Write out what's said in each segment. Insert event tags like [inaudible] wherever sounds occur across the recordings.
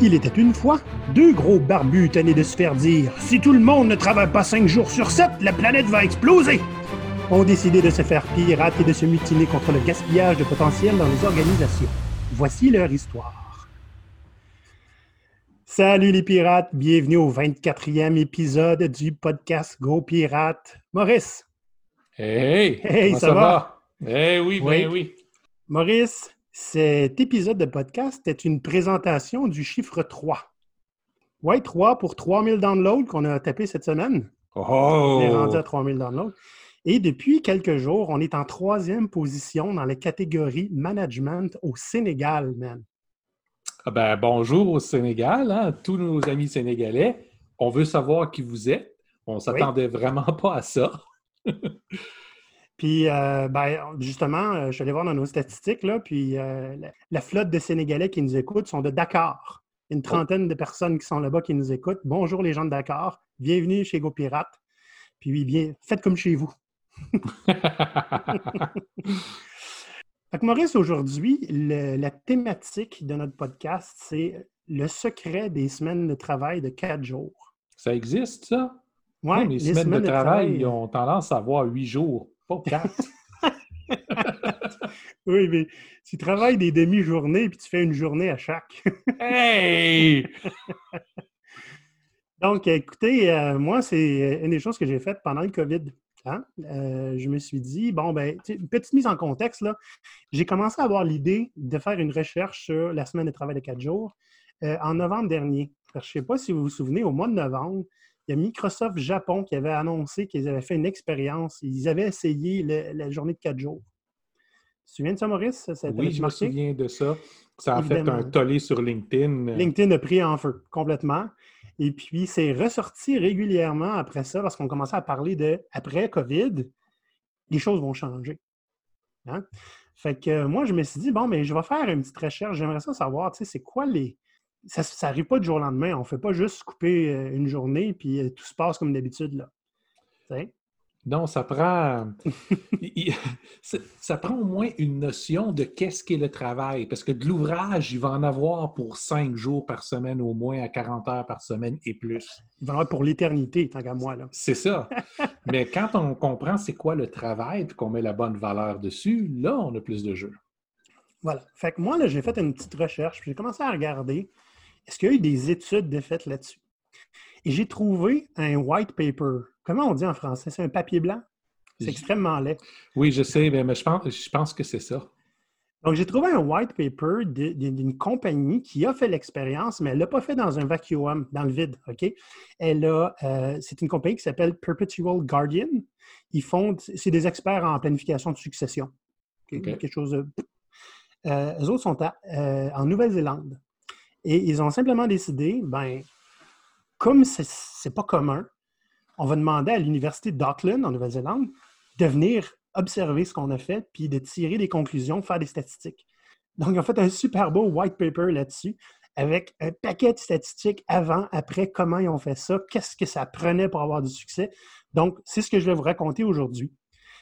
Il était une fois deux gros barbus tenés de se faire dire Si tout le monde ne travaille pas cinq jours sur sept, la planète va exploser ont décidé de se faire pirates et de se mutiner contre le gaspillage de potentiel dans les organisations. Voici leur histoire. Salut les pirates, bienvenue au 24e épisode du podcast Go Pirates. Maurice. Hey, hey ça, va? Eh oui, oui. Ben oui. Maurice, cet épisode de podcast est une présentation du chiffre 3. Oui, 3 pour 3000 downloads qu'on a tapé cette semaine. Oh! On est rendu à 3000 downloads. Et depuis quelques jours, on est en troisième position dans la catégorie management au Sénégal, man. Ah ben, bonjour au Sénégal, hein, tous nos amis sénégalais. On veut savoir qui vous êtes. On ne s'attendait vraiment pas à ça. [laughs] Puis, euh, ben, justement, euh, je suis allé voir dans nos statistiques, là, puis euh, la, flotte de Sénégalais qui nous écoutent sont de Dakar. Une trentaine de personnes qui sont là-bas qui nous écoutent. Bonjour les gens de Dakar. Bienvenue chez GoPirate. Puis, bien, faites comme chez vous. [laughs] fait Maurice, aujourd'hui, la thématique de notre podcast, c'est le secret des semaines de travail de quatre jours. Ça existe, ça? Oui, les, semaines, de, travail, ont tendance à avoir huit jours. [laughs] oui, mais tu travailles des demi-journées puis tu fais une journée à chaque. [laughs] hey! Donc, écoutez, euh, moi, c'est une des choses que j'ai faites pendant le COVID. Hein. Euh, je me suis dit, bon, ben, une petite mise en contexte, là. J'ai commencé à avoir l'idée de faire une recherche sur la semaine de travail de quatre jours euh, en novembre dernier. je ne sais pas si vous vous souvenez, au mois de novembre, il y a Microsoft Japon qui avait annoncé qu'ils avaient fait une expérience. Ils avaient essayé la journée de quatre jours. Tu te souviens de ça, Maurice? oui, je me souviens de ça. Ça a fait un tollé sur LinkedIn. LinkedIn a pris en feu complètement. Et puis, c'est ressorti régulièrement après ça, parce qu'on commençait à parler de après COVID, les choses vont changer. Hein? Fait que moi, je me suis dit, bon, mais je vais faire une petite recherche. J'aimerais ça savoir, tu sais, c'est quoi les, ça n'arrive pas du jour au lendemain. On ne fait pas juste couper euh, une journée puis euh, tout se passe comme d'habitude. là. Non, ça prend, [laughs] ça prend au moins une notion de qu'est-ce qu'est le travail. Parce que de l'ouvrage, il va en avoir pour cinq jours par semaine au moins, à 40 heures par semaine et plus. Il va en avoir pour l'éternité, tant qu'à moi. C'est ça. Mais quand on comprend c'est quoi le travail et qu'on met la bonne valeur dessus, là, on a plus de jeu. Voilà. Fait que moi, là, j'ai fait une petite recherche, puis j'ai commencé à regarder est-ce qu'il y a eu des études de faites là-dessus? Et j'ai trouvé un white paper. Comment on dit en français? C'est un papier blanc? C'est extrêmement laid. Oui, je sais, mais je pense, je pense que c'est ça. Donc, j'ai trouvé un white paper d'une compagnie qui a fait l'expérience, mais elle ne l'a pas fait dans un vacuum, dans le vide, OK? Elle a, euh, c'est une compagnie qui s'appelle Perpetual Guardian. Ils font, c'est des experts en planification de succession. Quelque chose de... Euh, eux autres sont euh, en Nouvelle-Zélande. Et ils ont simplement décidé, ben, comme ce n'est pas commun, on va demander à l'Université d'Auckland, en Nouvelle-Zélande, de venir observer ce qu'on a fait, puis de tirer des conclusions, faire des statistiques. Donc, ils ont fait un super beau white paper là-dessus, avec un paquet de statistiques avant, après, comment ils ont fait ça, qu'est-ce que ça prenait pour avoir du succès. Donc, c'est ce que je vais vous raconter aujourd'hui.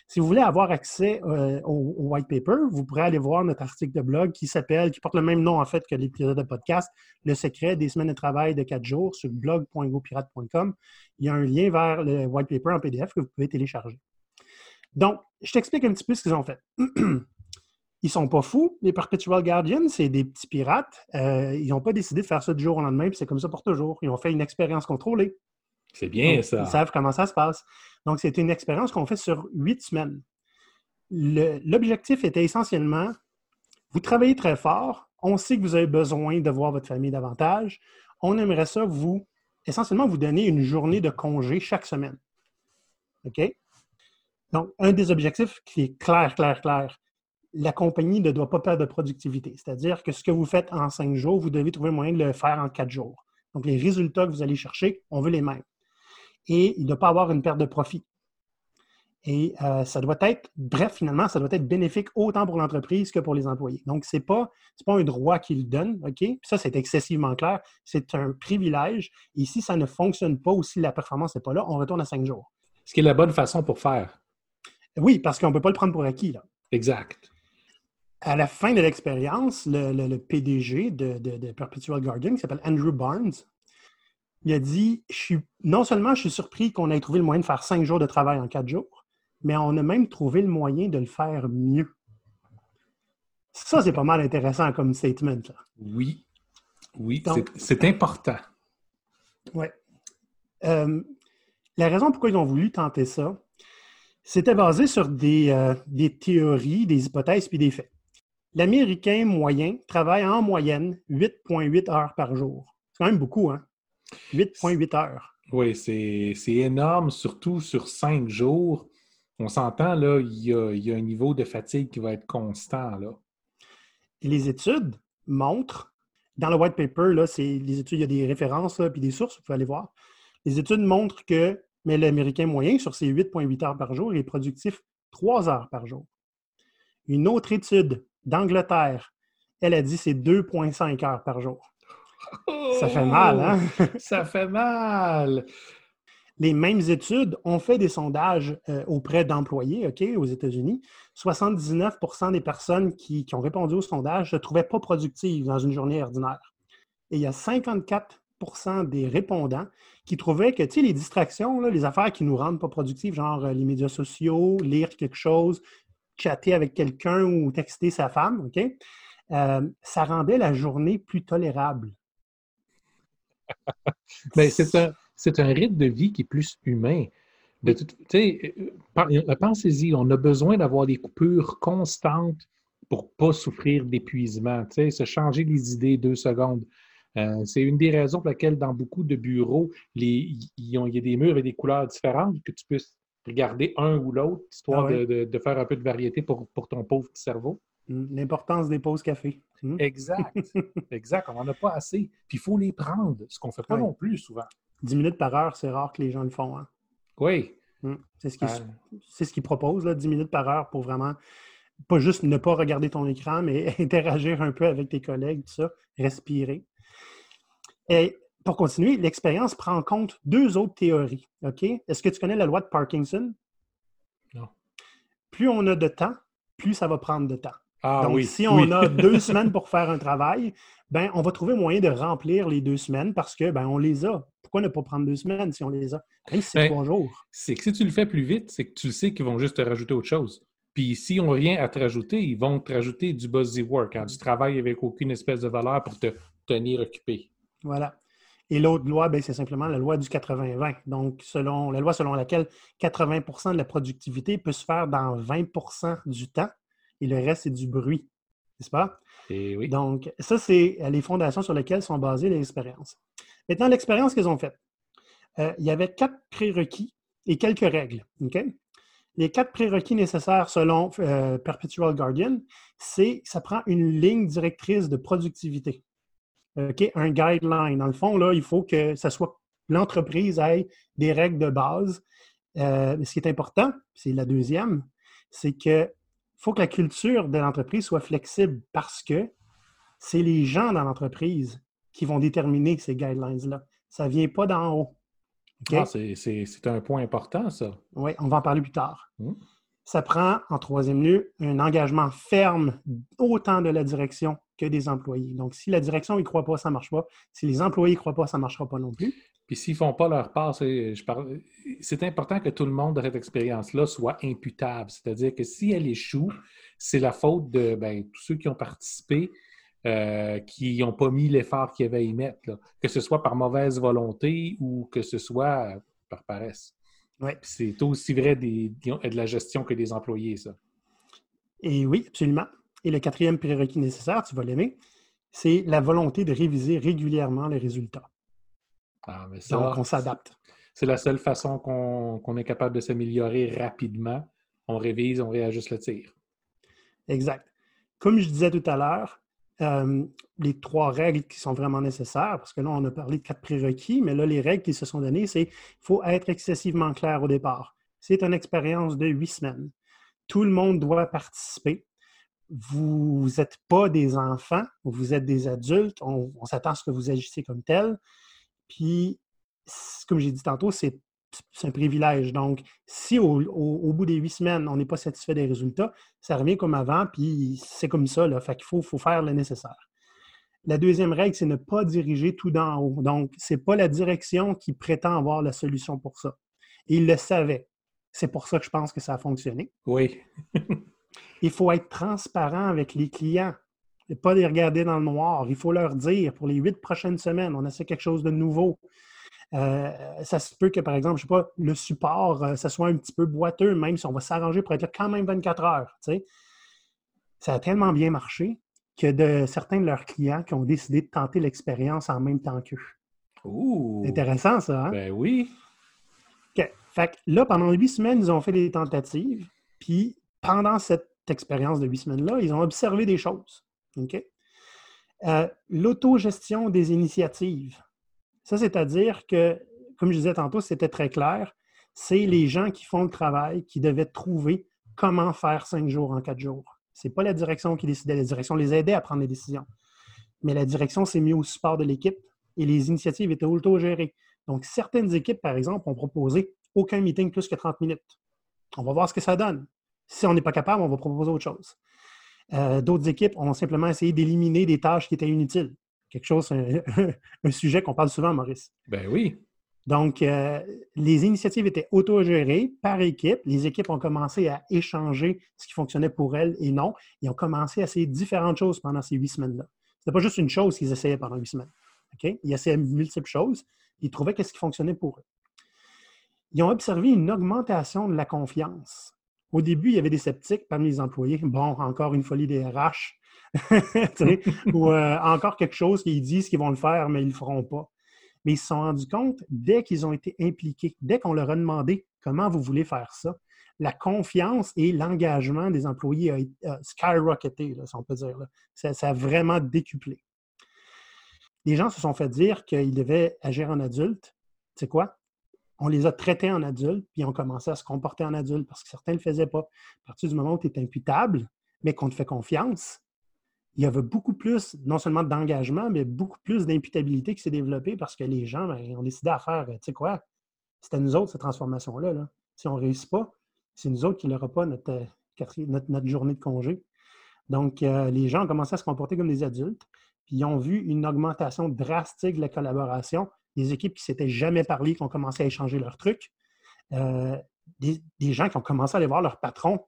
Si vous voulez avoir accès euh, au, white paper, vous pourrez aller voir notre article de blog qui s'appelle, qui porte le même nom en fait que l'épisode de podcast, Le secret des semaines de travail de quatre jours sur blog.gopirate.com. Il y a un lien vers le white paper en PDF que vous pouvez télécharger. Donc, je t'explique un petit peu ce qu'ils ont fait. [clears throat] Ils sont pas fous, les Perpetual Guardians, c'est des petits pirates. Euh, ils n'ont pas décidé de faire ça du jour au lendemain, puis c'est comme ça pour toujours. Ils ont fait une expérience contrôlée. C'est bien ça. Ils savent comment ça se passe. Donc, c'était une expérience qu'on fait sur huit semaines. L'objectif était essentiellement, vous travaillez très fort, on sait que vous avez besoin de voir votre famille davantage, on aimerait ça vous, essentiellement, vous donner une journée de congé chaque semaine. OK? Donc, un des objectifs qui est clair, clair, clair, la compagnie ne doit pas perdre de productivité. C'est-à-dire que ce que vous faites en cinq jours, vous devez trouver un moyen de le faire en quatre jours. Donc, les résultats que vous allez chercher, on veut les mêmes et il ne doit pas avoir une perte de profit. Et euh, ça doit être, bref, finalement, ça doit être bénéfique autant pour l'entreprise que pour les employés. Donc, ce n'est pas, pas un droit qu'il donne, OK? Puis ça, c'est excessivement clair. C'est un privilège. Et si ça ne fonctionne pas ou si la performance n'est pas là, on retourne à cinq jours. Ce qui est la bonne façon pour faire. Oui, parce qu'on ne peut pas le prendre pour acquis. Là. Exact. À la fin de l'expérience, le, PDG de, Perpetual Guardian, qui s'appelle Andrew Barnes, il a dit je suis, Non seulement je suis surpris qu'on ait trouvé le moyen de faire cinq jours de travail en quatre jours, mais on a même trouvé le moyen de le faire mieux. Ça, c'est pas mal intéressant comme statement. Oui. Oui, c'est important. Oui. Euh, la raison pourquoi ils ont voulu tenter ça, c'était basé sur des, euh, des, théories, des hypothèses puis des faits. L'Américain moyen travaille en moyenne 8,8 heures par jour. C'est quand même beaucoup, hein? 8,8 heures. Oui, c'est énorme, surtout sur cinq jours. On s'entend, là, il y, a, il y, a, un niveau de fatigue qui va être constant, là. Et les études montrent, dans le white paper, là, c'est les études, il y a des références puis des sources, vous pouvez aller voir. Les études montrent que mais l'Américain moyen, sur ses 8,8 heures par jour, est productif 3 heures par jour. Une autre étude d'Angleterre, elle a dit c'est 2,5 heures par jour. Ça fait mal, hein? [laughs] ça fait mal! Les mêmes études ont fait des sondages euh, auprès d'employés OK, aux États-Unis. 79% des personnes qui, ont répondu au sondage se trouvaient pas productives dans une journée ordinaire. Et il y a 54% des répondants qui trouvaient que, tu sais, les distractions, les affaires qui nous rendent pas productifs, genre euh, les médias sociaux, lire quelque chose, chatter avec quelqu'un ou texter sa femme, OK? Euh, ça rendait la journée plus tolérable. Mais [laughs] c'est un, c'est un rythme de vie qui est plus humain. De euh, pensez-y, on a besoin d'avoir des coupures constantes pour ne pas souffrir d'épuisement. Se changer les idées deux secondes. Euh, c'est une des raisons pour lesquelles, dans beaucoup de bureaux, il y a des murs et des couleurs différentes, que tu puisses regarder un ou l'autre, histoire ah de, faire un peu de variété pour, ton pauvre petit cerveau. L'importance des pauses café. Mmh. Exact. [laughs] exact. On n'en a pas assez. Puis il faut les prendre, ce qu'on ne fait pas non plus souvent. 10 minutes par heure, c'est rare que les gens le font. Hein. Oui. Mmh. C'est ce qu'ils proposent, 10 minutes par heure pour vraiment pas juste ne pas regarder ton écran, mais [laughs] interagir un peu avec tes collègues, tout ça, respirer. Et pour continuer, l'expérience prend en compte deux autres théories. OK? Est-ce que tu connais la loi de Parkinson? Non. Plus on a de temps, plus ça va prendre de temps. Ah, Donc, oui, si on a deux semaines pour faire un travail, ben, on va trouver moyen de remplir les deux semaines parce que ben, on les a. Pourquoi ne pas prendre deux semaines si on les a? Même si c'est ben, trois jours. C'est que si tu le fais plus vite, c'est que tu sais qu'ils vont juste te rajouter autre chose. Puis si on rien à te rajouter, ils vont te rajouter du buzzy work, hein, du travail avec aucune espèce de valeur pour te tenir occupé. Voilà. Et l'autre loi, ben, c'est simplement la loi du 80-20. Donc, selon la loi selon laquelle 80% de la productivité peut se faire dans 20% du temps et le reste, c'est du bruit. N'est-ce pas? Et oui. Donc, ça, c'est les fondations sur lesquelles sont basées les expériences. Maintenant, l'expérience qu'ils ont faite. Euh, il y avait quatre prérequis et quelques règles. Les quatre prérequis nécessaires selon euh, Perpetual Guardian, c'est ça prend une ligne directrice de productivité un guideline. Dans le fond, là, il faut que ça soit l'entreprise ait des règles de base. Euh, ce qui est important, c'est la deuxième, c'est que faut que la culture de l'entreprise soit flexible parce que c'est les gens dans l'entreprise qui vont déterminer ces guidelines-là. Ça ne vient pas d'en haut. Ah, c'est un point important, ça. Oui, on va en parler plus tard. Mmh. Ça prend, en troisième lieu, un engagement ferme autant de la direction que des employés. Donc, si la direction n'y croit pas, ça ne marche pas. Si les employés ne croient pas, ça ne marchera pas non plus. Puis s'ils ne font pas leur part, c'est important que tout le monde de cette expérience-là soit imputable. C'est-à-dire que si elle échoue, c'est la faute de ben, tous ceux qui ont participé, euh, qui n'ont pas mis l'effort qu'ils avaient à y mettre, que ce soit par mauvaise volonté ou que ce soit par paresse. Ouais. C'est aussi vrai des, de la gestion que des employés, ça. Et oui, absolument. Et le quatrième prérequis nécessaire, tu vas l'aimer, c'est la volonté de réviser régulièrement les résultats. Ah, Donc, on s'adapte. C'est la seule façon qu'on est capable de s'améliorer rapidement. On révise, on réajuste le tir. Exact. Comme je disais tout à l'heure, euh, les trois règles qui sont vraiment nécessaires, parce que là, on a parlé de quatre prérequis, mais là, les règles qui se sont données, c'est qu'il faut être excessivement clair au départ. C'est une expérience de huit semaines. Tout le monde doit participer vous n'êtes pas des enfants, vous êtes des adultes, on, s'attend à ce que vous agissez comme tel. Puis, comme j'ai dit tantôt, c'est un privilège. Donc, si au, bout des huit semaines, on n'est pas satisfait des résultats, ça revient comme avant, puis c'est comme ça. Là. Fait qu'il faut, faut faire le nécessaire. La deuxième règle, c'est ne pas diriger tout d'en haut. Donc, ce n'est pas la direction qui prétend avoir la solution pour ça. Et il le savait. C'est pour ça que je pense que ça a fonctionné. Oui. [laughs] il faut être transparent avec les clients et pas les regarder dans le noir. Il faut leur dire pour les huit prochaines semaines, on essaie quelque chose de nouveau. Euh, ça se peut que, par exemple, je sais pas, le support, euh, ça soit un petit peu boiteux, même si on va s'arranger pour être là quand même 24 heures. Ça a tellement bien marché que de certains de leurs clients qui ont décidé de tenter l'expérience en même temps qu'eux. Intéressant, ça, hein? Ben oui. OK. Fait que là, pendant huit semaines, ils ont fait des tentatives. Puis, pendant cette expérience de huit semaines-là, ils ont observé des choses. Euh, l'autogestion des initiatives. Ça, c'est-à-dire que, comme je disais tantôt, c'était très clair, c'est les gens qui font le travail qui devaient trouver comment faire cinq jours en quatre jours. Ce n'est pas la direction qui décidait, la direction les aidait à prendre les décisions. Mais la direction s'est mise au support de l'équipe et les initiatives étaient autogérées. Donc, certaines équipes, par exemple, ont proposé aucun meeting plus que 30 minutes. On va voir ce que ça donne. Si on n'est pas capable, on va proposer autre chose. Euh, d'autres équipes ont simplement essayé d'éliminer des tâches qui étaient inutiles quelque chose, [laughs] un, sujet qu'on parle souvent, Maurice. Ben oui. Donc, euh, les initiatives étaient autogérées par équipe. Les équipes ont commencé à échanger ce qui fonctionnait pour elles et non. Ils ont commencé à essayer différentes choses pendant ces huit semaines-là. Ce n'était pas juste une chose qu'ils essayaient pendant huit semaines. Ils essayaient multiples choses. Ils trouvaient ce qui fonctionnait pour eux. Ils ont observé une augmentation de la confiance. Au début, il y avait des sceptiques parmi les employés. Bon, encore une folie des RH. [laughs] [laughs] ou euh, encore quelque chose qu'ils disent qu'ils vont le faire, mais ils ne le feront pas. Mais ils se sont rendus compte, dès qu'ils ont été impliqués, dès qu'on leur a demandé comment vous voulez faire ça, la confiance et l'engagement des employés a, skyrocketé, si on peut dire. Ça, ça, a vraiment décuplé. Les gens se sont fait dire qu'ils devaient agir en adulte. Tu sais quoi? On les a traités en adultes, puis ils ont commencé à se comporter en adulte parce que certains ne le faisaient pas. À partir du moment où tu es imputable, mais qu'on te fait confiance, il y avait beaucoup plus, non seulement d'engagement, mais beaucoup plus d'imputabilité qui s'est développée parce que les gens ben, ont décidé à faire, tu sais quoi, c'était nous autres, cette transformation-là. Si on ne réussit pas, c'est nous autres qui n'aurons pas notre, notre, journée de congé. Donc, euh, les gens ont commencé à se comporter comme des adultes, puis ils ont vu une augmentation drastique de la collaboration. Des équipes qui s'étaient jamais parlé, qui ont commencé à échanger leurs trucs. Euh, des, gens qui ont commencé à aller voir leur patron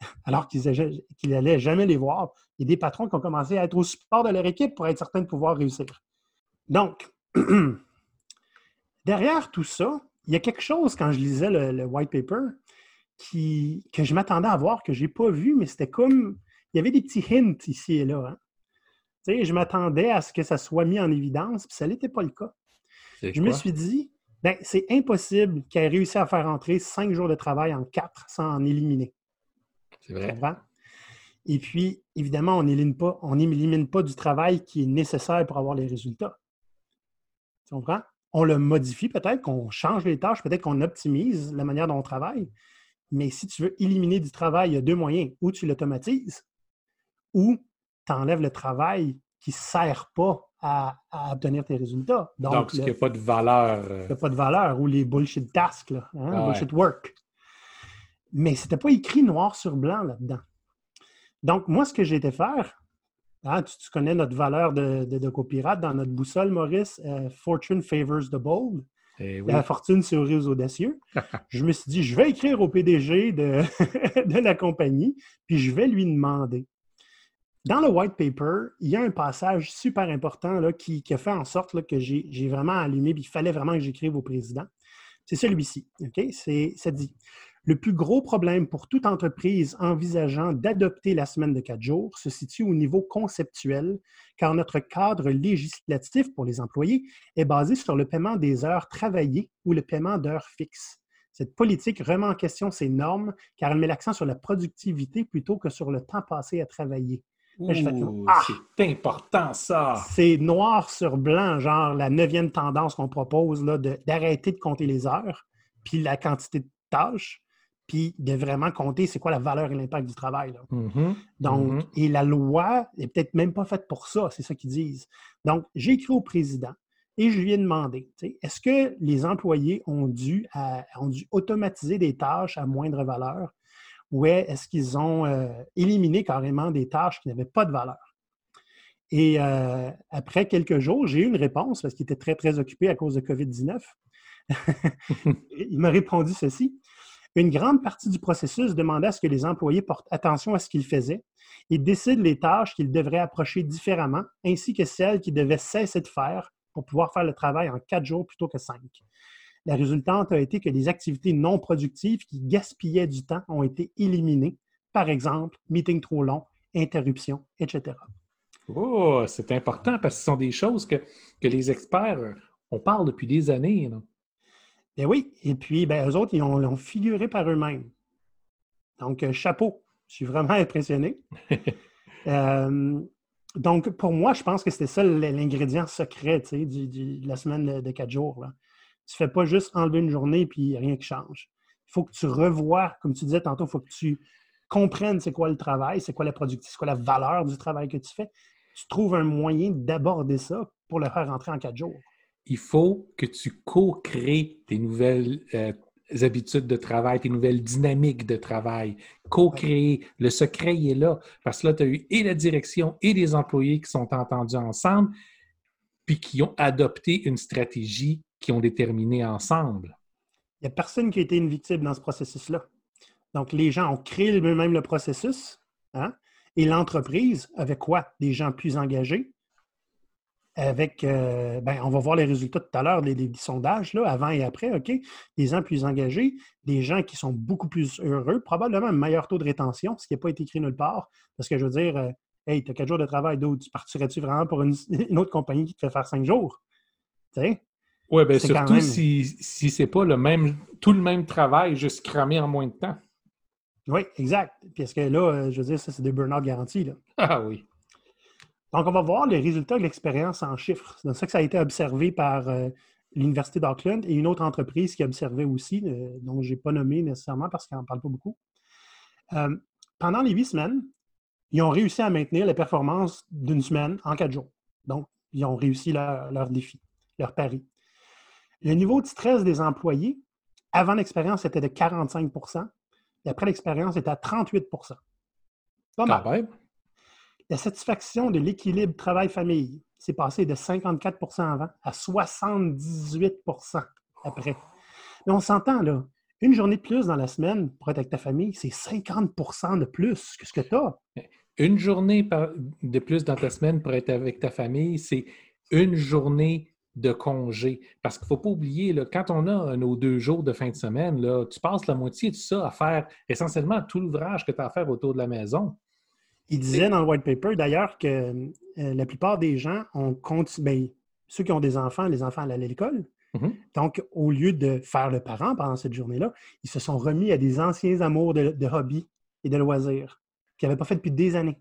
[laughs] alors qu'ils n'allaient jamais les voir. A des patrons qui ont commencé à être au support de leur équipe pour être certains de pouvoir réussir. Donc, [clears throat] derrière tout ça, il y a quelque chose, quand je lisais le, white paper, qui, que je m'attendais à voir, que je n'ai pas vu, mais c'était comme. Il y avait des petits hints ici et là. Hein. je m'attendais à ce que ça soit mis en évidence, puis ça n'était pas le cas. Je me suis dit, ben, c'est impossible qu'elle ait réussi à faire entrer cinq jours de travail en quatre sans en éliminer. C'est vrai. Et puis, évidemment, on n'élimine pas, on pas du travail qui est nécessaire pour avoir les résultats. Tu comprends? On le modifie peut-être, qu'on change les tâches, peut-être qu'on optimise la manière dont on travaille. Mais si tu veux éliminer du travail, il y a deux moyens. Ou tu l'automatises, ou tu enlèves le travail qui ne sert pas à, obtenir tes résultats. Donc, il n'y a pas de valeur. Il n'y a pas de valeur, ou les bullshit tasks, là, hein, ah bullshit work. Mais ce n'était pas écrit noir sur blanc là-dedans. Donc, moi, ce que j'ai été faire, hein, tu, connais notre valeur de, de, dans notre boussole, Maurice, euh, Fortune favors the bold. Eh la fortune sourit aux audacieux. [laughs] je me suis dit, je vais écrire au PDG de, [laughs] de, la compagnie, puis je vais lui demander. Dans le white paper, il y a un passage super important qui, a fait en sorte que j'ai vraiment allumé, puis il fallait vraiment que j'écrive au président. C'est celui-ci. Ça dit le plus gros problème pour toute entreprise envisageant d'adopter la semaine de quatre jours se situe au niveau conceptuel, car notre cadre législatif pour les employés est basé sur le paiement des heures travaillées ou le paiement d'heures fixes. Cette politique remet en question ces normes car elle met l'accent sur la productivité plutôt que sur le temps passé à travailler. Ah! c'est important ça! C'est noir sur blanc, genre la neuvième tendance qu'on propose d'arrêter de, de compter les heures, puis la quantité de tâches, puis de vraiment compter c'est quoi la valeur et l'impact du travail. Mm-hmm. Donc, mm-hmm. et la loi n'est peut-être même pas faite pour ça, c'est ça qu'ils disent. Donc, j'ai écrit au président, Et je lui ai demandé, est-ce que les employés ont dû, ont dû automatiser des tâches à moindre valeur ou est-ce qu'ils ont euh, éliminé carrément des tâches qui n'avaient pas de valeur? Et euh, après quelques jours, j'ai eu une réponse parce qu'il était très, très occupé à cause de COVID-19. [laughs] Il m'a répondu ceci. Une grande partie du processus demandait à ce que les employés portent attention à ce qu'ils faisaient et décident les tâches qu'ils devraient approcher différemment, ainsi que celles qu'ils devaient cesser de faire pour pouvoir faire le travail en quatre jours plutôt que cinq. La résultante a été que les activités non productives qui gaspillaient du temps ont été éliminées, par exemple, meeting trop long, interruption, etc. Oh, c'est important parce que ce sont des choses que, les experts, euh, on parle depuis des années. Non? Bien oui, et puis ben, eux autres, ils l'ont figuré par eux-mêmes. Donc, euh, chapeau, je suis vraiment [laughs] impressionné. [laughs] Euh, donc, pour moi, je pense que c'était ça l'ingrédient secret de la semaine de, quatre jours. Tu ne fais pas juste enlever une journée et rien qui change. Il faut que tu revoies, comme tu disais tantôt, il faut que tu comprennes c'est quoi le travail, c'est quoi la productivité, c'est quoi la valeur du travail que tu fais tu trouves un moyen d'aborder ça pour le faire rentrer en quatre jours. Il faut que tu co-crées tes nouvelles euh, habitudes de travail, tes nouvelles dynamiques de travail. Co-créer. Le secret, est là. Parce que là, tu as eu et la direction et les employés qui sont entendus ensemble, puis qui ont adopté une stratégie qui ont déterminé ensemble. Il n'y a personne qui a été une victime dans ce processus-là. Donc, les gens ont créé eux-mêmes le processus. Hein? Et l'entreprise, avec quoi? Des gens plus engagés, avec, euh, ben, on va voir les résultats tout à l'heure, des sondages, là, avant et après, OK? Des gens plus engagés, des gens qui sont beaucoup plus heureux, probablement un meilleur taux de rétention, ce qui n'a pas été écrit nulle part. Parce que je veux dire, euh, hey, tu as quatre jours de travail, d'autres, tu partirais-tu vraiment pour [laughs] une, autre compagnie qui te fait faire cinq jours? Oui, bien surtout si, si c'est pas le même, tout le même travail, juste cramé en moins de temps. Oui, exact. Puis est-ce que là, euh, je veux dire, ça, c'est des burn-out garantis. Là. [laughs] Ah oui. Donc, on va voir les résultats de l'expérience en chiffres. C'est ça que ça a été observé par euh, l'Université d'Auckland et une autre entreprise qui a observé aussi, euh, dont je n'ai pas nommé nécessairement parce qu'elle n'en parle pas beaucoup. pendant les huit semaines, ils ont réussi à maintenir les performances d'une semaine en quatre jours. Donc, ils ont réussi leur, leur défi, leur pari. Le niveau de stress des employés, avant l'expérience, était de 45 et après l'expérience, est à 38% Pas mal. La satisfaction de l'équilibre travail-famille s'est passée de 54% avant à 78% après. Mais on s'entend, là. Une journée de plus dans la semaine pour être avec ta famille, c'est 50% de plus que ce que tu as. Une journée de plus dans ta semaine pour être avec ta famille, c'est une journée de congé. Parce qu'il ne faut pas oublier, là, quand on a nos deux jours de fin de semaine, là, tu passes la moitié de ça à faire essentiellement tout l'ouvrage que tu as à faire autour de la maison. Il disait dans le white paper d'ailleurs que euh, la plupart des gens ont continué, ben, ceux qui ont des enfants, les enfants allaient à l'école. Mm-hmm. Donc, au lieu de faire le parent pendant cette journée-là, ils se sont remis à des anciens amours de, de hobby et de loisirs qu'ils n'avaient pas fait depuis des années.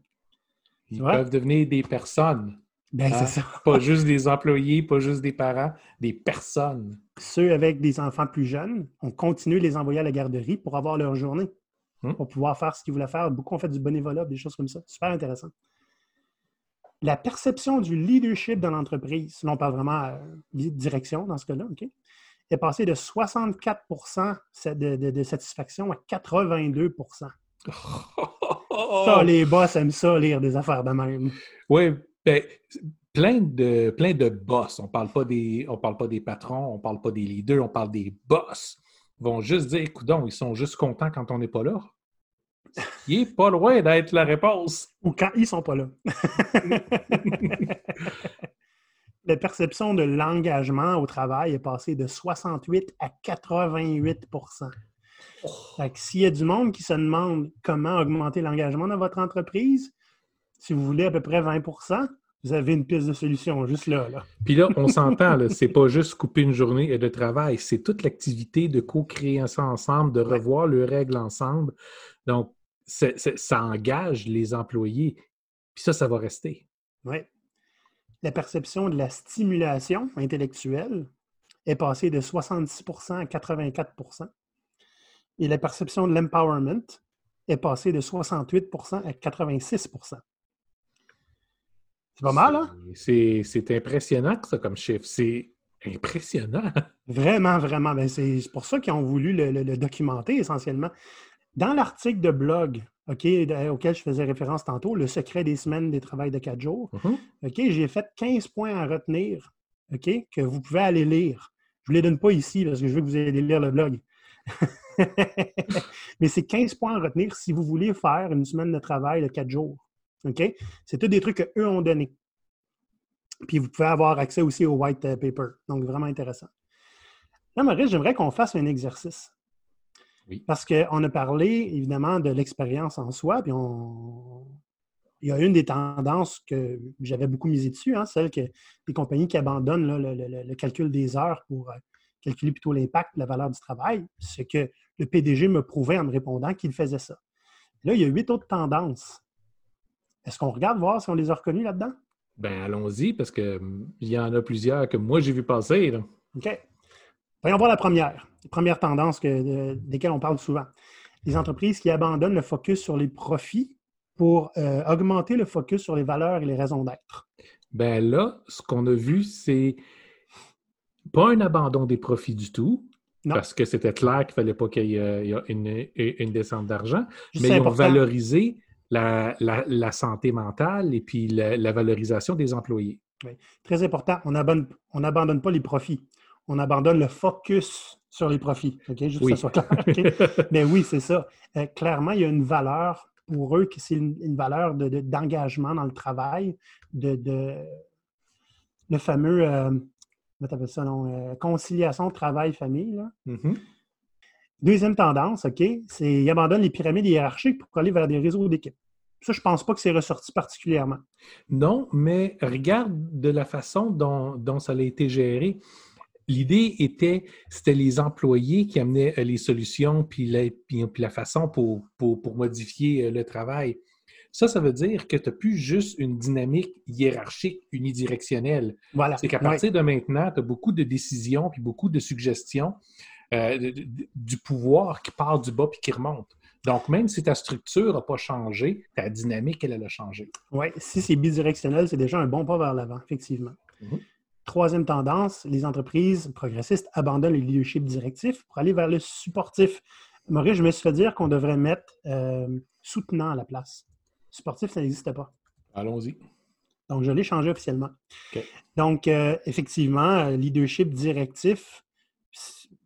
Ils peuvent devenir des personnes. Ben, c'est hein? ça. pas juste des employés, pas juste des parents, des personnes. Ceux avec des enfants plus jeunes, on continue de les envoyer à la garderie pour avoir leur journée, hum. pour pouvoir faire ce qu'ils voulaient faire. Beaucoup ont fait du bénévolat, des choses comme ça. Super intéressant. La perception du leadership dans l'entreprise, là on parle vraiment de direction dans ce cas-là, OK, est passée de 64 de, de, satisfaction à 82% [laughs] Ça, les boss aiment ça, lire des affaires de même. Oui, ben, plein de, plein de boss. On ne parle, pas des, parle pas des patrons, on ne parle pas des leaders, on parle des boss. Ils vont juste dire, écoute, ils sont juste contents quand on n'est pas là. Il n'est pas loin d'être la réponse. Ou quand ils ne sont pas là. [laughs] la perception de l'engagement au travail est passée de 68 à 88% S'il y a du monde qui se demande comment augmenter l'engagement dans votre entreprise, si vous voulez à peu près 20% vous avez une piste de solution juste là. là. Puis là, on s'entend, c'est pas juste couper une journée de travail, c'est toute l'activité de co-créer ça ensemble, de revoir les règles ensemble. Donc, ça engage les employés. Puis ça, ça va rester. Oui. La perception de la stimulation intellectuelle est passée de 70% à 84% Et la perception de l'empowerment est passée de 68% à 86 C'est pas mal, hein? C'est impressionnant, ça, comme chiffre. C'est impressionnant. [laughs] Vraiment, vraiment. Ben, c'est pour ça qu'ils ont voulu le, documenter essentiellement. Dans l'article de blog auquel je faisais référence tantôt, le secret des semaines des travails de quatre jours. OK, j'ai fait 15 points à retenir OK, que vous pouvez aller lire. Je ne vous les donne pas ici parce que je veux que vous ayez lire le blog. [laughs] Mais c'est 15 points à retenir si vous voulez faire une semaine de travail de quatre jours. OK? C'est tous des trucs qu'eux ont donnés. Puis vous pouvez avoir accès aussi au white euh, paper. Donc, vraiment intéressant. Là, Maurice, j'aimerais qu'on fasse un exercice. Oui. Parce qu'on a parlé, évidemment, de l'expérience en soi, puis on... il y a une des tendances que j'avais beaucoup misé dessus, hein, celle que les compagnies qui abandonnent le, calcul des heures pour euh, calculer plutôt l'impact, la valeur du travail, c'est que le PDG me prouvait en me répondant qu'il faisait ça. Là, il y a huit autres tendances. Est-ce qu'on regarde voir si on les a reconnues là-dedans? Ben, allons-y, parce qu'il hum, y en a plusieurs que moi, j'ai vu passer. OK. Voyons voir la première. La première tendance que, desquelles on parle souvent. Les entreprises qui abandonnent le focus sur les profits pour euh, augmenter le focus sur les valeurs et les raisons d'être. Ben là, ce qu'on a vu, c'est pas un abandon des profits du tout, parce que c'était clair qu'il ne fallait pas qu'il y ait une, descente d'argent, mais ils ont valorisé la, santé mentale et puis la, valorisation des employés. Oui. Très important. On n'abandonne pas les profits. On abandonne le focus sur les profits. OK? Juste que ça soit clair. [laughs] Mais oui, c'est ça. Euh, clairement, il y a une valeur pour eux qui c'est une, valeur d'engagement dans le travail, de, le fameux, euh, comment ça, non, euh, conciliation travail-famille. Mm-hmm. Deuxième tendance, OK, c'est qu'ils abandonnent les pyramides hiérarchiques pour aller vers des réseaux d'équipes. Ça, je ne pense pas que c'est ressorti particulièrement. Non, mais regarde de la façon dont, ça a été géré. L'idée était, c'était les employés qui amenaient euh, les solutions puis la, puis, la façon pour, pour, modifier euh, le travail. Ça, ça veut dire que tu n'as plus juste une dynamique hiérarchique unidirectionnelle. Voilà. C'est qu'à partir de maintenant, tu as beaucoup de décisions puis beaucoup de suggestions euh, du pouvoir qui part du bas puis qui remonte. Donc, même si ta structure n'a pas changé, ta dynamique, elle, a changé. Oui, si c'est bidirectionnel, c'est déjà un bon pas vers l'avant, effectivement. Mhm. Troisième tendance, les entreprises progressistes abandonnent le leadership directif pour aller vers le supportif. Maurice, je me suis fait dire qu'on devrait mettre euh, soutenant à la place. Supportif, ça n'existe pas. Allons-y. Donc, je l'ai changé officiellement. Donc, euh, effectivement, leadership directif,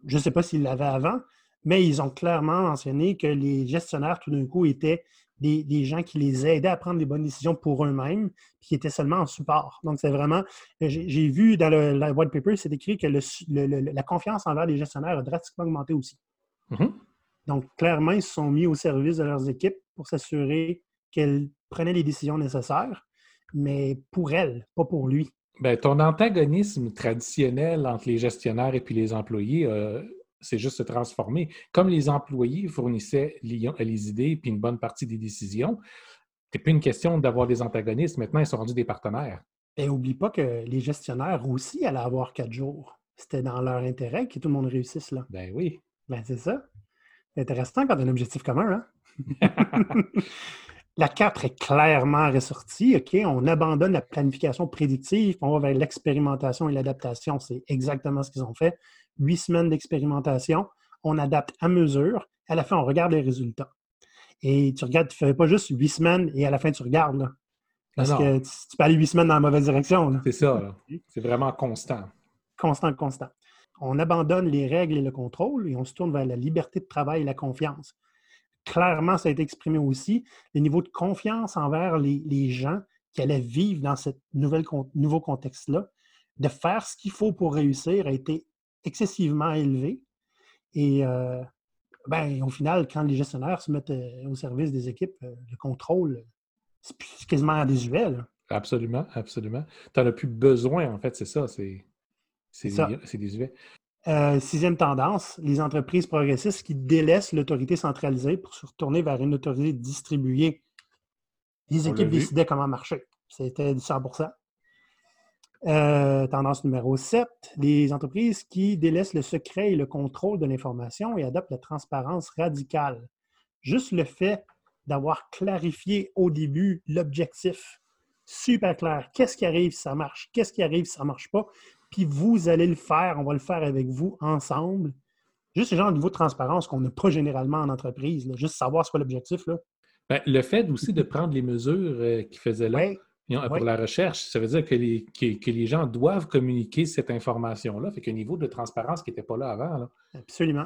je ne sais pas s'ils l'avaient avant, mais ils ont clairement mentionné que les gestionnaires, tout d'un coup, étaient des, gens qui les aidaient à prendre des bonnes décisions pour eux-mêmes, puis qui étaient seulement en support. Donc, c'est vraiment, j'ai vu dans le, white paper, c'est écrit que la confiance envers les gestionnaires a drastiquement augmenté aussi. Mm-hmm. Donc, clairement, ils se sont mis au service de leurs équipes pour s'assurer qu'elles prenaient les décisions nécessaires, mais pour elles, pas pour lui. Bien, ton antagonisme traditionnel entre les gestionnaires et puis les employés, euh, c'est juste se transformer. Comme les employés fournissaient les, idées puis une bonne partie des décisions, c'est plus une question d'avoir des antagonistes. Maintenant, ils sont rendus des partenaires. Et oublie pas que les gestionnaires aussi allaient avoir quatre jours. C'était dans leur intérêt que tout le monde réussisse là. Ben oui. Ben c'est ça. C'est intéressant quand on a un objectif commun, hein? [laughs] La 4 est clairement ressortie. OK, on abandonne la planification prédictive, on va vers l'expérimentation et l'adaptation. C'est exactement ce qu'ils ont fait. Huit semaines d'expérimentation, on adapte à mesure. À la fin, on regarde les résultats. Et tu regardes, tu ne fais pas juste huit semaines et à la fin, tu regardes. Parce que tu, peux aller huit semaines dans la mauvaise direction. C'est ça. C'est vraiment constant. Constant, constant. On abandonne les règles et le contrôle et on se tourne vers la liberté de travail et la confiance clairement, ça a été exprimé aussi, le niveau de confiance envers les, gens qui allaient vivre dans ce nouveau contexte-là, de faire ce qu'il faut pour réussir a été excessivement élevé. Et euh, ben, au final, quand les gestionnaires se mettent euh, au service des équipes, euh, le contrôle, c'est quasiment désuet. Absolument, absolument. Tu n'en as plus besoin, en fait, c'est ça. C'est désuet. Euh, sixième tendance, les entreprises progressistes qui délaissent l'autorité centralisée pour se retourner vers une autorité distribuée. Les équipes décidaient comment marcher. C'était du 100 euh, Tendance numéro 7, les entreprises qui délaissent le secret et le contrôle de l'information et adoptent la transparence radicale. Juste le fait d'avoir clarifié au début l'objectif super clair. Qu'est-ce qui arrive si ça marche? Qu'est-ce qui arrive si ça ne marche pas? Puis vous allez le faire, on va le faire avec vous ensemble. Juste ce genre de niveau de transparence qu'on n'a pas généralement en entreprise. Juste savoir ce qu'est l'objectif. Ben, le fait aussi de prendre les mesures euh, qu'ils faisaient là pour la recherche, ça veut dire que les, que, les gens doivent communiquer cette information-là. Fait qu'un niveau de transparence qui n'était pas là avant. Absolument.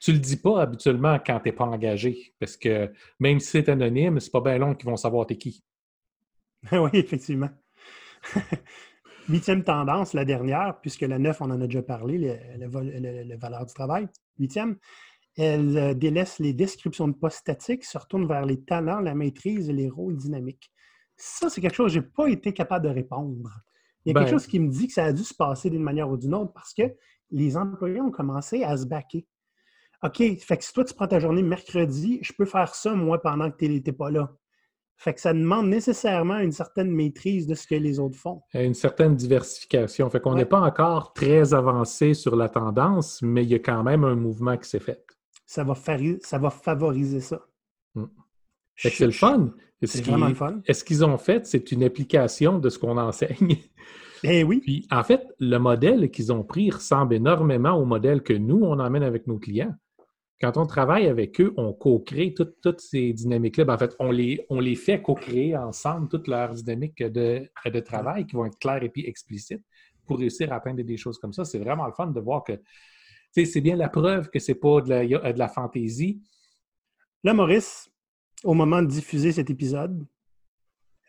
Tu le dis pas habituellement quand tu n'es pas engagé, parce que même si c'est anonyme, c'est pas bien long qu'ils vont savoir t'es qui. [laughs] oui, effectivement. [laughs] Huitième tendance, la dernière, puisque la neuf, on en a déjà parlé, le, valeur du travail. Huitième, elle euh, délaisse les descriptions de postes statiques, se retourne vers les talents, la maîtrise et les rôles dynamiques. Ça, c'est quelque chose que je n'ai pas été capable de répondre. Il y a quelque ben chose qui me dit que ça a dû se passer d'une manière ou d'une autre parce que les employés ont commencé à se baquer. OK, fait que si toi, tu prends ta journée mercredi, je peux faire ça, moi, pendant que tu n'étais pas là. Fait que ça demande nécessairement une certaine maîtrise de ce que les autres font. Une certaine diversification. Fait qu'on n'est pas encore très avancé sur la tendance, mais il y a quand même un mouvement qui s'est fait. Ça va, faire, ça va favoriser ça. Hmm. C'est le fun. C'est vraiment le fun. Est-ce qu'ils ont fait, c'est une application de ce qu'on enseigne? [laughs] Eh oui. Puis, en fait, le modèle qu'ils ont pris ressemble énormément au modèle que nous, on emmène avec nos clients quand on travaille avec eux, on co-crée toutes, ces dynamiques-là. Ben, en fait, on les, on les fait co-créer ensemble, toutes leurs dynamiques de, de travail qui vont être claires et puis explicites pour réussir à atteindre des choses comme ça. C'est vraiment le fun de voir que c'est bien la preuve que c'est pas de la, de la fantaisie. Là, Maurice, au moment de diffuser cet épisode,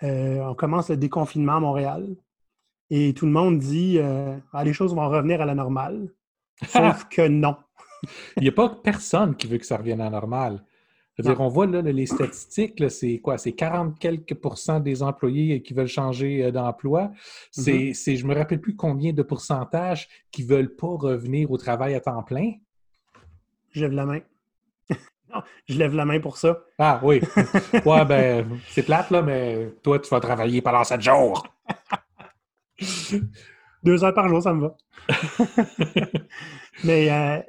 euh, on commence le déconfinement à Montréal et tout le monde dit euh, ah, les choses vont revenir à la normale. [laughs] Sauf que non. [laughs] Il n'y a pas personne qui veut que ça revienne à la normale. C'est-à-dire, on voit là, les statistiques, c'est quoi? C'est 40 quelques pourcents des employés qui veulent changer euh, d'emploi. Mm-hmm. C'est, je ne me rappelle plus combien de pourcentage qui ne veulent pas revenir au travail à temps plein. Je lève la main. [laughs] non, je lève la main pour ça. Ah oui. [laughs] Ouais, ben, c'est plate, là, mais toi, tu vas travailler pendant sept jours. Deux heures par jour, ça me va. mais euh,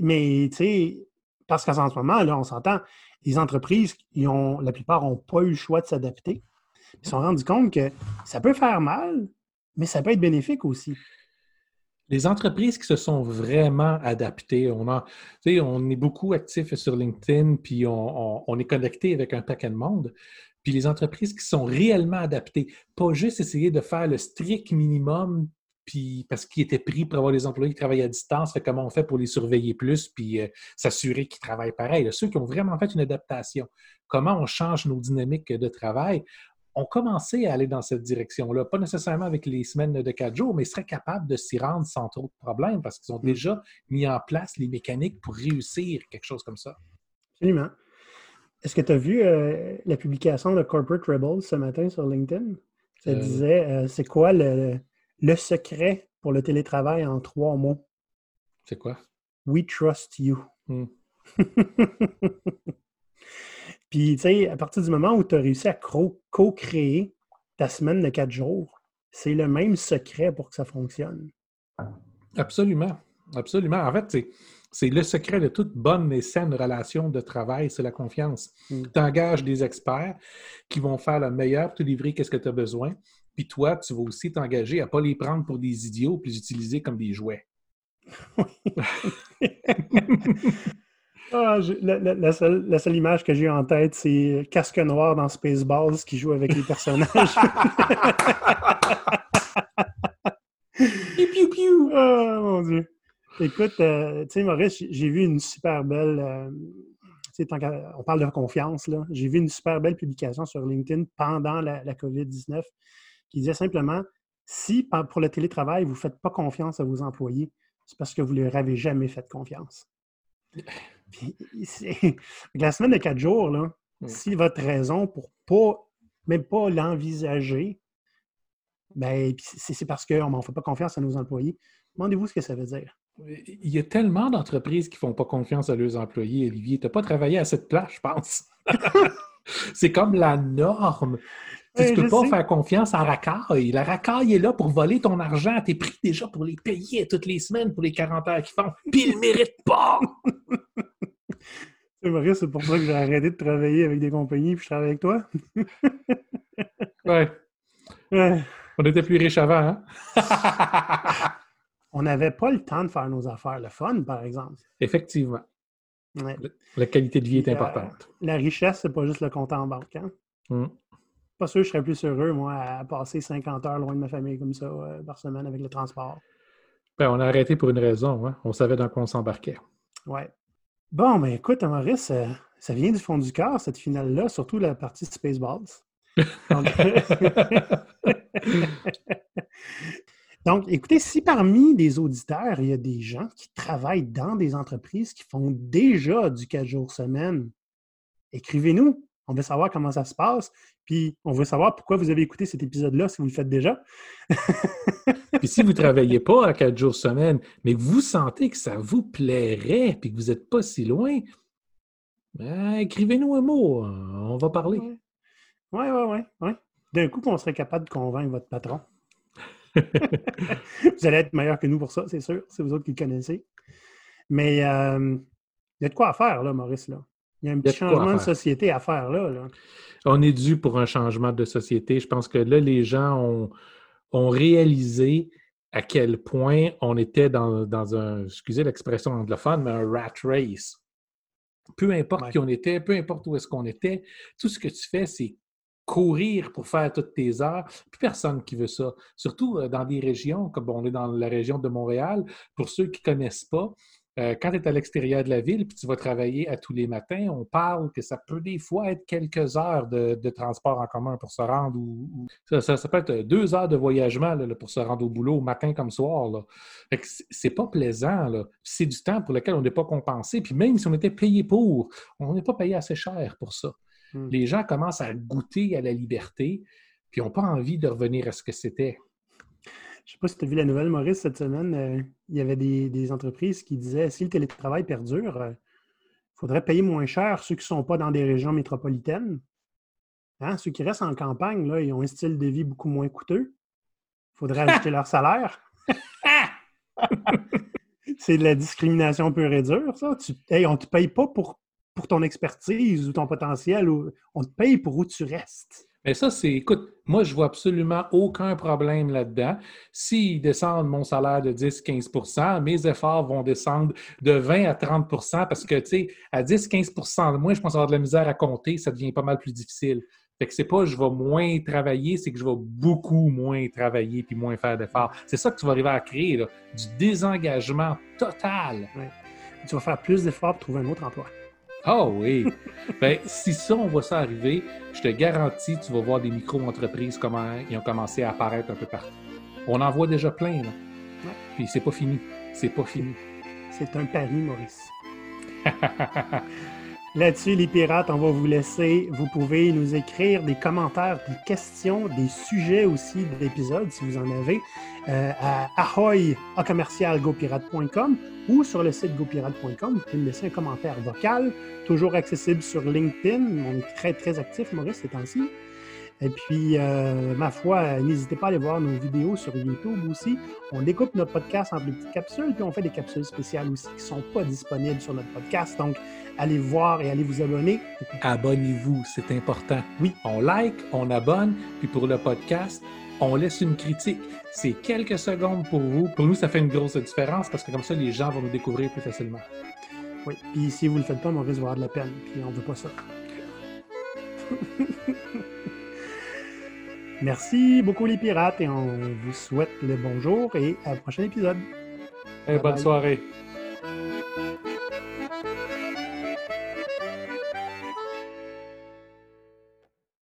mais, tu sais, parce qu'en ce moment, là, on s'entend, les entreprises, ils ont, la plupart n'ont pas eu le choix de s'adapter. Ils se sont rendus compte que ça peut faire mal, mais ça peut être bénéfique aussi. Les entreprises qui se sont vraiment adaptées, on, a, on est beaucoup actifs sur LinkedIn, puis on, on est connecté avec un paquet de monde. Puis les entreprises qui sont réellement adaptées, pas juste essayer de faire le strict minimum puis parce qu'ils étaient pris pour avoir des employés qui travaillent à distance, fait comment on fait pour les surveiller plus, puis euh, s'assurer qu'ils travaillent pareil. ceux qui ont vraiment fait une adaptation, comment on change nos dynamiques de travail, ont commencé à aller dans cette direction-là. Pas nécessairement avec les semaines de quatre jours, mais ils seraient capables de s'y rendre sans trop de problèmes parce qu'ils ont mm. déjà mis en place les mécaniques pour réussir quelque chose comme ça. Absolument. Est-ce que tu as vu euh, la publication de Corporate Rebels ce matin sur LinkedIn? Ça euh. disait, c'est quoi le, le secret pour le télétravail en trois mots. C'est quoi? We trust you. Hmm. [laughs] Puis, tu sais, à partir du moment où tu as réussi à co-créer ta semaine de quatre jours, c'est le même secret pour que ça fonctionne. Absolument. Absolument. En fait, c'est le secret de toute bonne et saine relation de travail, c'est la confiance. Hmm. Tu engages des experts qui vont faire le meilleur pour te livrer qu'est-ce que tu as besoin. Puis toi, tu vas aussi t'engager à ne pas les prendre pour des idiots puis les utiliser comme des jouets. [laughs] Ah, la, seule, image que j'ai en tête, c'est Casque Noir dans Spaceballs qui joue avec les personnages. piou, piou, piou. Oh [laughs] mon Dieu. Écoute, euh, tu sais, Maurice, j'ai vu une super belle. Euh, on parle de confiance, là. J'ai vu une super belle publication sur LinkedIn pendant la, la COVID-19 qui disait simplement si pour le télétravail, vous ne faites pas confiance à vos employés, c'est parce que vous ne leur avez jamais fait confiance. [laughs] la semaine de quatre jours, là, si votre raison pour pas, même pas l'envisager, ben, c'est parce qu'on ne fait pas confiance à nos employés. Demandez-vous ce que ça veut dire. Il y a tellement d'entreprises qui ne font pas confiance à leurs employés, Olivier. Tu n'as pas travaillé à cette place, je pense. [laughs] c'est comme la norme. Tu ne peux pas faire confiance à racaille. La racaille est là pour voler ton argent. Tu es pris déjà pour les payer toutes les semaines pour les 40 heures qu'ils font. Puis ils ne méritent pas! [laughs] C'est vrai, c'est pour ça que j'ai arrêté de travailler avec des compagnies puis je travaille avec toi. ouais. [laughs] On était plus riches avant, hein? [laughs] On n'avait pas le temps de faire nos affaires. Le fun, par exemple. Effectivement. La qualité de vie est importante. la richesse, c'est pas juste le compte en banque. Hein? Mm. Pas sûr que je serais plus heureux, moi, à passer 50 heures loin de ma famille comme ça euh, par semaine avec le transport. Ben, on a arrêté pour une raison. Hein? On savait dans quoi on s'embarquait. Ouais. Bon, ben écoute, Maurice, euh, ça vient du fond du cœur, cette finale-là, surtout la partie Spaceballs. [laughs] Donc, écoutez, si parmi les auditeurs, il y a des gens qui travaillent dans des entreprises qui font déjà du 4 jours semaine, écrivez-nous. On veut savoir comment ça se passe. Puis, on veut savoir pourquoi vous avez écouté cet épisode-là si vous le faites déjà. [laughs] puis, si vous ne travaillez pas à 4 jours semaine, mais que vous sentez que ça vous plairait, puis que vous n'êtes pas si loin, ben, écrivez-nous un mot. On va parler. Oui, oui, oui. Ouais. D'un coup, on serait capable de convaincre votre patron. [laughs] vous allez être meilleur que nous pour ça, c'est sûr. C'est vous autres qui le connaissez. Mais euh, il y a de quoi à faire, là, Maurice. Là. Il y a un petit changement de société à faire, là, On est dû pour un changement de société. Je pense que là, les gens ont, réalisé à quel point on était dans, un, excusez l'expression anglophone, mais un rat race. Peu importe qui on était, peu importe où est-ce qu'on était, tout ce que tu fais, c'est courir pour faire toutes tes heures. Plus personne qui veut ça. Surtout euh, dans des régions, comme on est dans la région de Montréal, pour ceux qui ne connaissent pas, euh, quand tu es à l'extérieur de la ville puis tu vas travailler à tous les matins, on parle que ça peut des fois être quelques heures de, transport en commun pour se rendre ou, ça, peut être deux heures de voyagement pour se rendre au boulot matin comme soir. C'est pas plaisant. C'est du temps pour lequel on n'est pas compensé. Puis même si on était payé pour, on n'est pas payé assez cher pour ça. Hmm. Les gens commencent à goûter à la liberté, puis n'ont pas envie de revenir à ce que c'était. Je ne sais pas si tu as vu la nouvelle, Maurice, cette semaine. Euh, il y avait des, entreprises qui disaient si le télétravail perdure, il euh, faudrait payer moins cher ceux qui ne sont pas dans des régions métropolitaines. Hein? Ceux qui restent en campagne, là, ils ont un style de vie beaucoup moins coûteux. Il faudrait ajouter leur salaire. [laughs] C'est de la discrimination pure et dure, ça. Tu, on ne te paye pas pour pour ton expertise ou ton potentiel, ou, on te paye pour où tu restes. Mais ça, c'est, écoute, moi, je vois absolument aucun problème là-dedans. S'ils descendent mon salaire de 10-15% mes efforts vont descendre de 20 à 30% parce que, tu sais, à 10-15% de moins, je pense avoir de la misère à compter, ça devient pas mal plus difficile. Fait que c'est pas je vais moins travailler, c'est que je vais beaucoup moins travailler puis moins faire d'efforts. C'est ça que tu vas arriver à créer, du désengagement total. Tu vas faire plus d'efforts pour trouver un autre emploi. Ah oui! ben, si ça, on voit ça arriver, je te garantis, tu vas voir des micro-entreprises comment ils ont commencé à apparaître un peu partout. On en voit déjà plein, là. Puis c'est pas fini. C'est pas fini. C'est un pari, Maurice. [laughs] Là-dessus, les pirates, on va vous laisser. Vous pouvez nous écrire des commentaires, des questions, des sujets aussi d'épisodes, si vous en avez, euh, à ahoy, ou sur le site gopirate.com. Vous pouvez me laisser un commentaire vocal, toujours accessible sur LinkedIn. On est très, très actif, Maurice, ces temps-ci. Et puis, euh, ma foi, n'hésitez pas à aller voir nos vidéos sur YouTube aussi. On découpe notre podcast en petites capsules, puis on fait des capsules spéciales aussi qui ne sont pas disponibles sur notre podcast. Donc, allez voir et allez vous abonner. Abonnez-vous, c'est important. Oui, on like, on abonne, puis pour le podcast, on laisse une critique. C'est quelques secondes pour vous. Pour nous, ça fait une grosse différence parce que comme ça, les gens vont nous découvrir plus facilement. Oui, puis si vous ne le faites pas, on risque d'avoir de la peine, puis on ne veut pas ça. [laughs] Merci beaucoup les pirates et on vous souhaite le bonjour et à un prochain épisode. Et bonne soirée.